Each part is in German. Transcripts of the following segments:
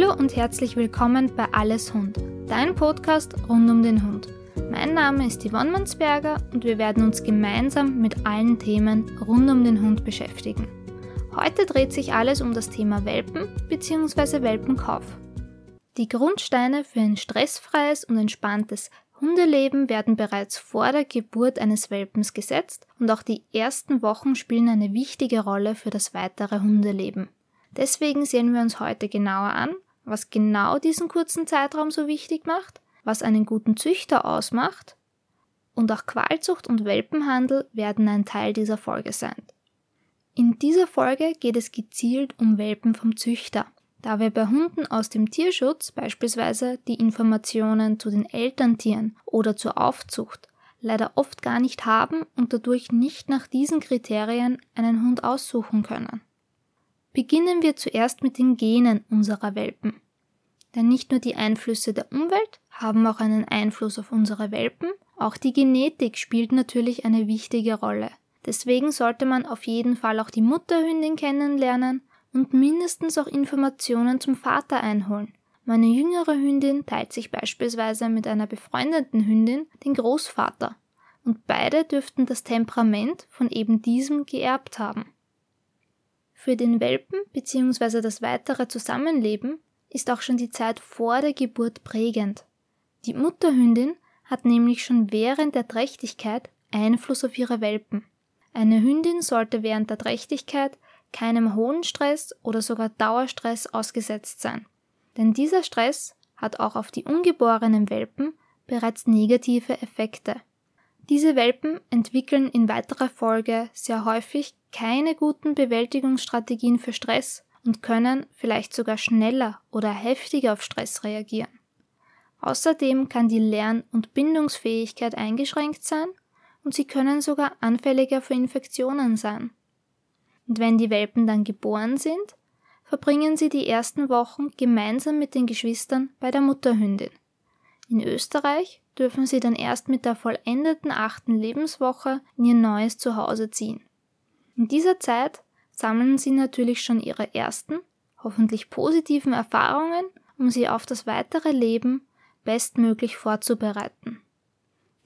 Hallo und herzlich willkommen bei Alles Hund, dein Podcast rund um den Hund. Mein Name ist Yvonne Mansberger und wir werden uns gemeinsam mit allen Themen rund um den Hund beschäftigen. Heute dreht sich alles um das Thema Welpen bzw. Welpenkauf. Die Grundsteine für ein stressfreies und entspanntes Hundeleben werden bereits vor der Geburt eines Welpens gesetzt und auch die ersten Wochen spielen eine wichtige Rolle für das weitere Hundeleben. Deswegen sehen wir uns heute genauer an, was genau diesen kurzen Zeitraum so wichtig macht, was einen guten Züchter ausmacht und auch Qualzucht und Welpenhandel werden ein Teil dieser Folge sein. In dieser Folge geht es gezielt um Welpen vom Züchter, da wir bei Hunden aus dem Tierschutz beispielsweise die Informationen zu den Elterntieren oder zur Aufzucht leider oft gar nicht haben und dadurch nicht nach diesen Kriterien einen Hund aussuchen können. Beginnen wir zuerst mit den Genen unserer Welpen. Denn nicht nur die Einflüsse der Umwelt haben auch einen Einfluss auf unsere Welpen, auch die Genetik spielt natürlich eine wichtige Rolle. Deswegen sollte man auf jeden Fall auch die Mutterhündin kennenlernen und mindestens auch Informationen zum Vater einholen. Meine jüngere Hündin teilt sich beispielsweise mit einer befreundeten Hündin den Großvater und beide dürften das Temperament von eben diesem geerbt haben. Für den Welpen bzw. das weitere Zusammenleben ist auch schon die Zeit vor der Geburt prägend. Die Mutterhündin hat nämlich schon während der Trächtigkeit Einfluss auf ihre Welpen. Eine Hündin sollte während der Trächtigkeit keinem hohen Stress oder sogar Dauerstress ausgesetzt sein. Denn dieser Stress hat auch auf die ungeborenen Welpen bereits negative Effekte. Diese Welpen entwickeln in weiterer Folge sehr häufig keine guten Bewältigungsstrategien für Stress und können vielleicht sogar schneller oder heftiger auf Stress reagieren. Außerdem kann die Lern- und Bindungsfähigkeit eingeschränkt sein und sie können sogar anfälliger für Infektionen sein. Und wenn die Welpen dann geboren sind, verbringen sie die ersten Wochen gemeinsam mit den Geschwistern bei der Mutterhündin. In Österreich dürfen sie dann erst mit der vollendeten achten Lebenswoche in ihr neues Zuhause ziehen. In dieser Zeit sammeln Sie natürlich schon Ihre ersten, hoffentlich positiven Erfahrungen, um Sie auf das weitere Leben bestmöglich vorzubereiten.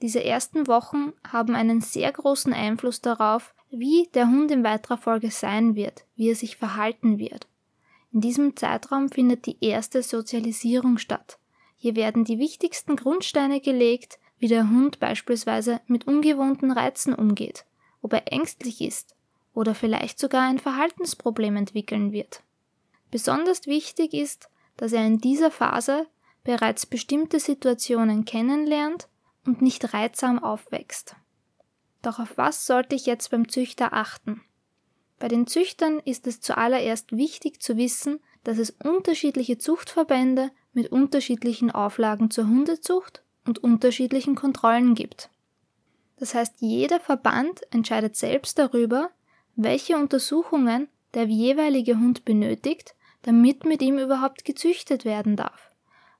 Diese ersten Wochen haben einen sehr großen Einfluss darauf, wie der Hund in weiterer Folge sein wird, wie er sich verhalten wird. In diesem Zeitraum findet die erste Sozialisierung statt. Hier werden die wichtigsten Grundsteine gelegt, wie der Hund beispielsweise mit ungewohnten Reizen umgeht, ob er ängstlich ist, oder vielleicht sogar ein Verhaltensproblem entwickeln wird. Besonders wichtig ist, dass er in dieser Phase bereits bestimmte Situationen kennenlernt und nicht reizsam aufwächst. Doch auf was sollte ich jetzt beim Züchter achten? Bei den Züchtern ist es zuallererst wichtig zu wissen, dass es unterschiedliche Zuchtverbände mit unterschiedlichen Auflagen zur Hundezucht und unterschiedlichen Kontrollen gibt. Das heißt, jeder Verband entscheidet selbst darüber, welche Untersuchungen der jeweilige Hund benötigt, damit mit ihm überhaupt gezüchtet werden darf.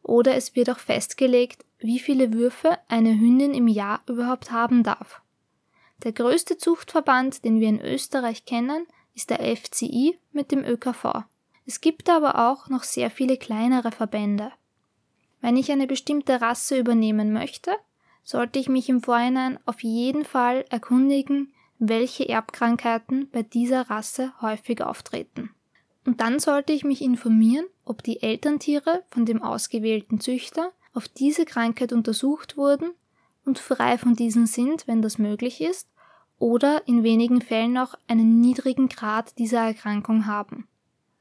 Oder es wird auch festgelegt, wie viele Würfe eine Hündin im Jahr überhaupt haben darf. Der größte Zuchtverband, den wir in Österreich kennen, ist der FCI mit dem ÖKV. Es gibt aber auch noch sehr viele kleinere Verbände. Wenn ich eine bestimmte Rasse übernehmen möchte, sollte ich mich im Vorhinein auf jeden Fall erkundigen, welche Erbkrankheiten bei dieser Rasse häufig auftreten. Und dann sollte ich mich informieren, ob die Elterntiere von dem ausgewählten Züchter auf diese Krankheit untersucht wurden und frei von diesen sind, wenn das möglich ist, oder in wenigen Fällen auch einen niedrigen Grad dieser Erkrankung haben.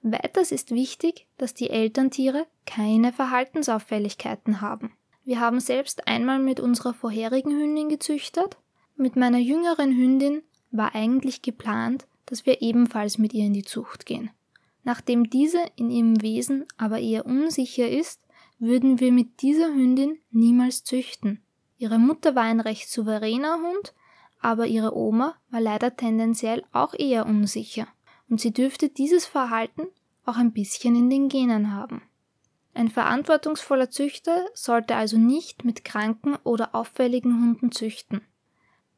Weiters ist wichtig, dass die Elterntiere keine Verhaltensauffälligkeiten haben. Wir haben selbst einmal mit unserer vorherigen Hündin gezüchtet mit meiner jüngeren Hündin war eigentlich geplant, dass wir ebenfalls mit ihr in die Zucht gehen. Nachdem diese in ihrem Wesen aber eher unsicher ist, würden wir mit dieser Hündin niemals züchten. Ihre Mutter war ein recht souveräner Hund, aber ihre Oma war leider tendenziell auch eher unsicher, und sie dürfte dieses Verhalten auch ein bisschen in den Genen haben. Ein verantwortungsvoller Züchter sollte also nicht mit kranken oder auffälligen Hunden züchten.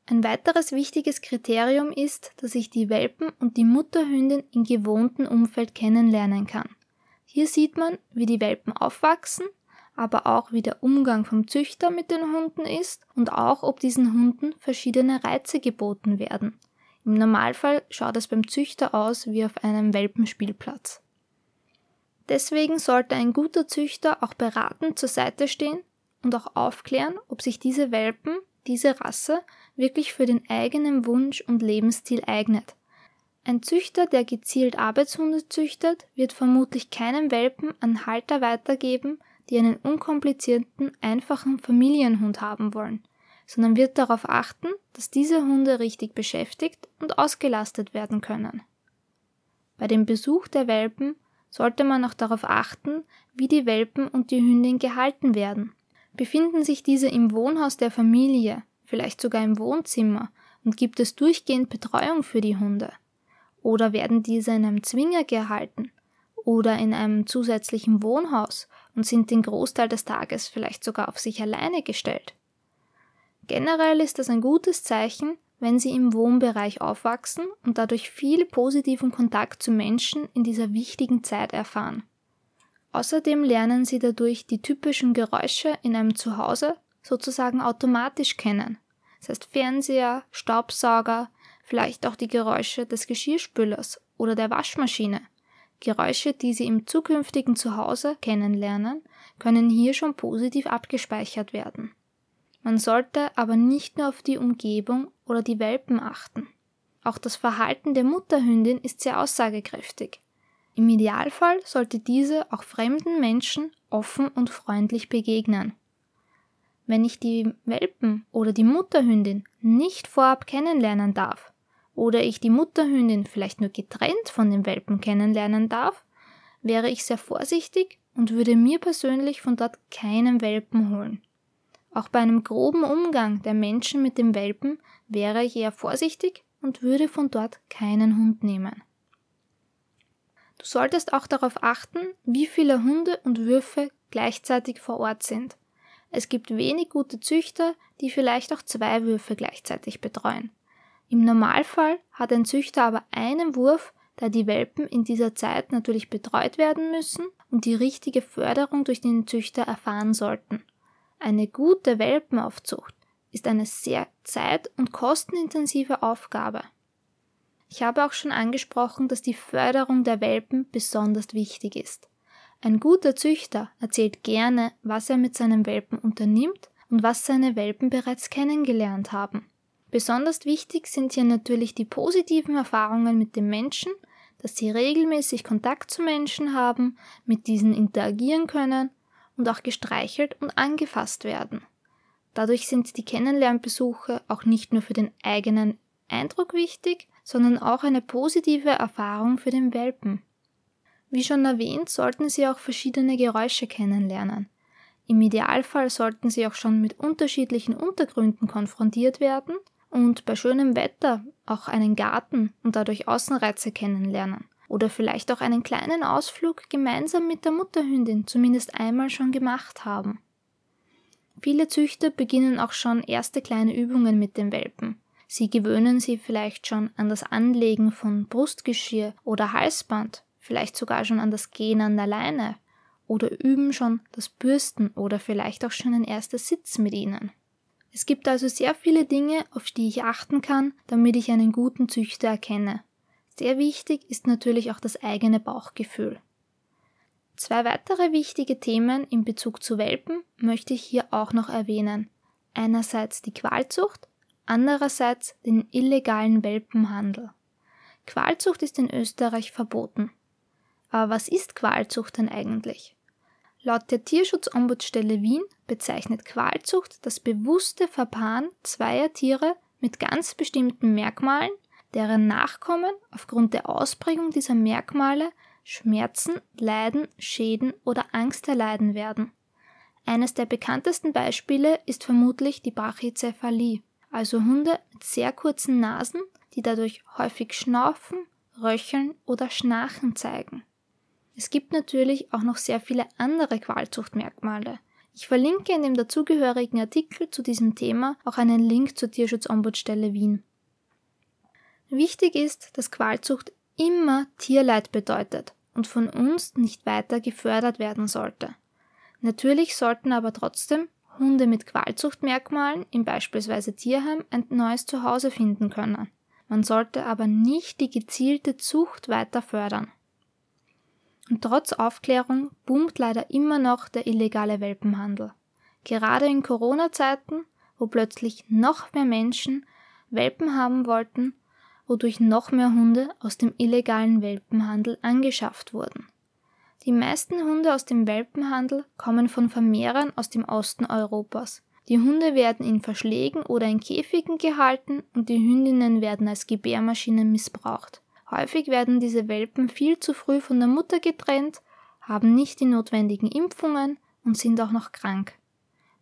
Ein weiteres wichtiges Kriterium ist, dass ich die Welpen und die Mutterhündin im gewohnten Umfeld kennenlernen kann. Hier sieht man, wie die Welpen aufwachsen, aber auch wie der Umgang vom Züchter mit den Hunden ist und auch, ob diesen Hunden verschiedene Reize geboten werden. Im Normalfall schaut es beim Züchter aus wie auf einem Welpenspielplatz. Deswegen sollte ein guter Züchter auch beratend zur Seite stehen und auch aufklären, ob sich diese Welpen, diese Rasse, wirklich für den eigenen Wunsch und Lebensstil eignet. Ein Züchter, der gezielt Arbeitshunde züchtet, wird vermutlich keinen Welpen an Halter weitergeben, die einen unkomplizierten, einfachen Familienhund haben wollen, sondern wird darauf achten, dass diese Hunde richtig beschäftigt und ausgelastet werden können. Bei dem Besuch der Welpen sollte man auch darauf achten, wie die Welpen und die Hündin gehalten werden. Befinden sich diese im Wohnhaus der Familie, vielleicht sogar im Wohnzimmer, und gibt es durchgehend Betreuung für die Hunde? Oder werden diese in einem Zwinger gehalten? Oder in einem zusätzlichen Wohnhaus und sind den Großteil des Tages vielleicht sogar auf sich alleine gestellt? Generell ist das ein gutes Zeichen, wenn sie im Wohnbereich aufwachsen und dadurch viel positiven Kontakt zu Menschen in dieser wichtigen Zeit erfahren. Außerdem lernen sie dadurch die typischen Geräusche in einem Zuhause sozusagen automatisch kennen. Das heißt Fernseher, Staubsauger, vielleicht auch die Geräusche des Geschirrspülers oder der Waschmaschine. Geräusche, die sie im zukünftigen Zuhause kennenlernen, können hier schon positiv abgespeichert werden. Man sollte aber nicht nur auf die Umgebung oder die Welpen achten. Auch das Verhalten der Mutterhündin ist sehr aussagekräftig. Im Idealfall sollte diese auch fremden Menschen offen und freundlich begegnen. Wenn ich die Welpen oder die Mutterhündin nicht vorab kennenlernen darf, oder ich die Mutterhündin vielleicht nur getrennt von den Welpen kennenlernen darf, wäre ich sehr vorsichtig und würde mir persönlich von dort keinen Welpen holen. Auch bei einem groben Umgang der Menschen mit dem Welpen wäre ich eher vorsichtig und würde von dort keinen Hund nehmen. Du solltest auch darauf achten, wie viele Hunde und Würfe gleichzeitig vor Ort sind. Es gibt wenig gute Züchter, die vielleicht auch zwei Würfe gleichzeitig betreuen. Im Normalfall hat ein Züchter aber einen Wurf, da die Welpen in dieser Zeit natürlich betreut werden müssen und die richtige Förderung durch den Züchter erfahren sollten. Eine gute Welpenaufzucht ist eine sehr zeit- und kostenintensive Aufgabe. Ich habe auch schon angesprochen, dass die Förderung der Welpen besonders wichtig ist. Ein guter Züchter erzählt gerne, was er mit seinen Welpen unternimmt und was seine Welpen bereits kennengelernt haben. Besonders wichtig sind hier natürlich die positiven Erfahrungen mit den Menschen, dass sie regelmäßig Kontakt zu Menschen haben, mit diesen interagieren können und auch gestreichelt und angefasst werden. Dadurch sind die Kennenlernbesuche auch nicht nur für den eigenen Eindruck wichtig, sondern auch eine positive Erfahrung für den Welpen. Wie schon erwähnt, sollten Sie auch verschiedene Geräusche kennenlernen. Im Idealfall sollten Sie auch schon mit unterschiedlichen Untergründen konfrontiert werden und bei schönem Wetter auch einen Garten und dadurch Außenreize kennenlernen oder vielleicht auch einen kleinen Ausflug gemeinsam mit der Mutterhündin zumindest einmal schon gemacht haben. Viele Züchter beginnen auch schon erste kleine Übungen mit den Welpen. Sie gewöhnen sie vielleicht schon an das Anlegen von Brustgeschirr oder Halsband, vielleicht sogar schon an das Gehen an der Leine oder üben schon das Bürsten oder vielleicht auch schon ein erster Sitz mit ihnen. Es gibt also sehr viele Dinge, auf die ich achten kann, damit ich einen guten Züchter erkenne. Sehr wichtig ist natürlich auch das eigene Bauchgefühl. Zwei weitere wichtige Themen in Bezug zu Welpen möchte ich hier auch noch erwähnen. Einerseits die Qualzucht, andererseits den illegalen Welpenhandel. Qualzucht ist in Österreich verboten. Aber was ist Qualzucht denn eigentlich? Laut der Tierschutzombudsstelle Wien bezeichnet Qualzucht das bewusste Verpaaren zweier Tiere mit ganz bestimmten Merkmalen deren Nachkommen aufgrund der Ausprägung dieser Merkmale Schmerzen, Leiden, Schäden oder Angst erleiden werden. Eines der bekanntesten Beispiele ist vermutlich die Brachycephalie, also Hunde mit sehr kurzen Nasen, die dadurch häufig schnaufen, röcheln oder schnarchen zeigen. Es gibt natürlich auch noch sehr viele andere Qualzuchtmerkmale. Ich verlinke in dem dazugehörigen Artikel zu diesem Thema auch einen Link zur Tierschutzombudsstelle Wien. Wichtig ist, dass Qualzucht immer Tierleid bedeutet und von uns nicht weiter gefördert werden sollte. Natürlich sollten aber trotzdem Hunde mit Qualzuchtmerkmalen im beispielsweise Tierheim ein neues Zuhause finden können. Man sollte aber nicht die gezielte Zucht weiter fördern. Und trotz Aufklärung boomt leider immer noch der illegale Welpenhandel. Gerade in Corona-Zeiten, wo plötzlich noch mehr Menschen Welpen haben wollten, wodurch noch mehr Hunde aus dem illegalen Welpenhandel angeschafft wurden. Die meisten Hunde aus dem Welpenhandel kommen von Vermehrern aus dem Osten Europas. Die Hunde werden in Verschlägen oder in Käfigen gehalten und die Hündinnen werden als Gebärmaschinen missbraucht. Häufig werden diese Welpen viel zu früh von der Mutter getrennt, haben nicht die notwendigen Impfungen und sind auch noch krank.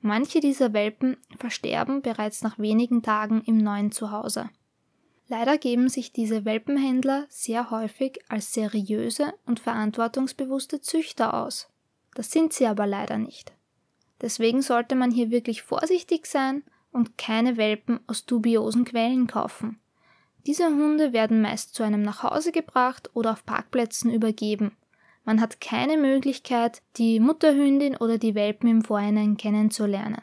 Manche dieser Welpen versterben bereits nach wenigen Tagen im neuen Zuhause. Leider geben sich diese Welpenhändler sehr häufig als seriöse und verantwortungsbewusste Züchter aus. Das sind sie aber leider nicht. Deswegen sollte man hier wirklich vorsichtig sein und keine Welpen aus dubiosen Quellen kaufen. Diese Hunde werden meist zu einem nach Hause gebracht oder auf Parkplätzen übergeben. Man hat keine Möglichkeit, die Mutterhündin oder die Welpen im Vorhinein kennenzulernen.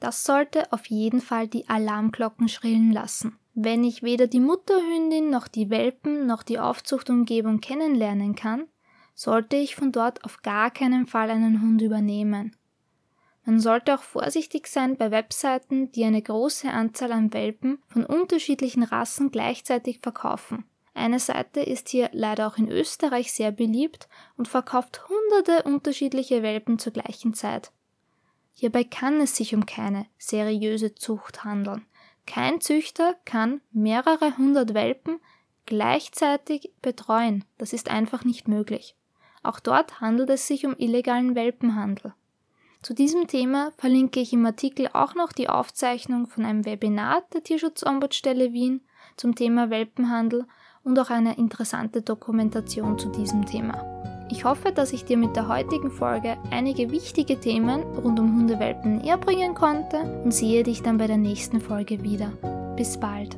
Das sollte auf jeden Fall die Alarmglocken schrillen lassen. Wenn ich weder die Mutterhündin noch die Welpen noch die Aufzuchtumgebung kennenlernen kann, sollte ich von dort auf gar keinen Fall einen Hund übernehmen. Man sollte auch vorsichtig sein bei Webseiten, die eine große Anzahl an Welpen von unterschiedlichen Rassen gleichzeitig verkaufen. Eine Seite ist hier leider auch in Österreich sehr beliebt und verkauft hunderte unterschiedliche Welpen zur gleichen Zeit. Hierbei kann es sich um keine seriöse Zucht handeln. Kein Züchter kann mehrere hundert Welpen gleichzeitig betreuen. Das ist einfach nicht möglich. Auch dort handelt es sich um illegalen Welpenhandel. Zu diesem Thema verlinke ich im Artikel auch noch die Aufzeichnung von einem Webinar der Tierschutzombudsstelle Wien zum Thema Welpenhandel und auch eine interessante Dokumentation zu diesem Thema. Ich hoffe, dass ich dir mit der heutigen Folge einige wichtige Themen rund um Hundewelpen näher bringen konnte und sehe dich dann bei der nächsten Folge wieder. Bis bald.